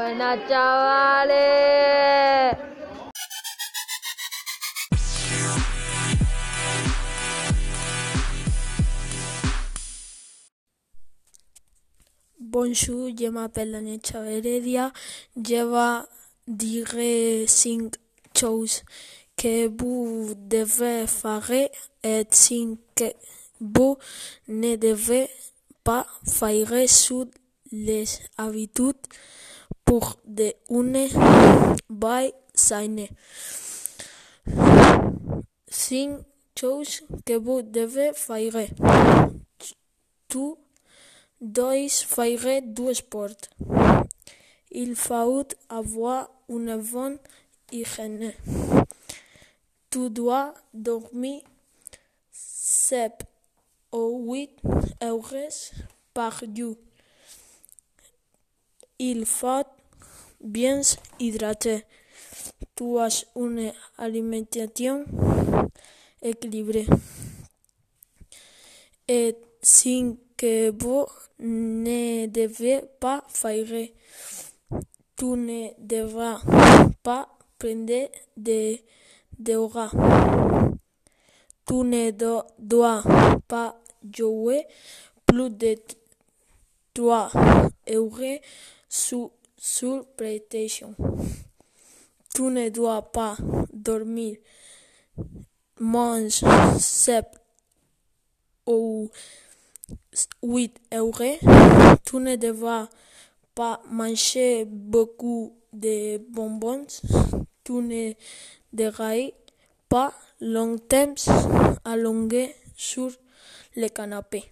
Buenas chavales. Bonjour, je m'appelle Anetcha Heredia. Je vais dire cinq choses que vous devez faire et cinq que vous ne devez pas faire sur les habitudes pour de une bonne santé. Cinq choses que vous devez faire. Tout dois faire du sport. Il faut avoir une bonne hygiène. Tu dois dormir 7 ou 8 heures par jour. Il faut bien hydrater. Tu as une alimentation équilibrée. Et cinq que vous ne devez pas faire. Tu ne devras pas prendre de drogues. Tu ne do- dois pas jouer plus de 3 heures sur, sur PlayStation. Tu ne dois pas dormir moins 7 ou 8 heures. Tu ne devras pas manger beaucoup de bonbons. Tu ne devras pas longtemps allongé sur le canapé.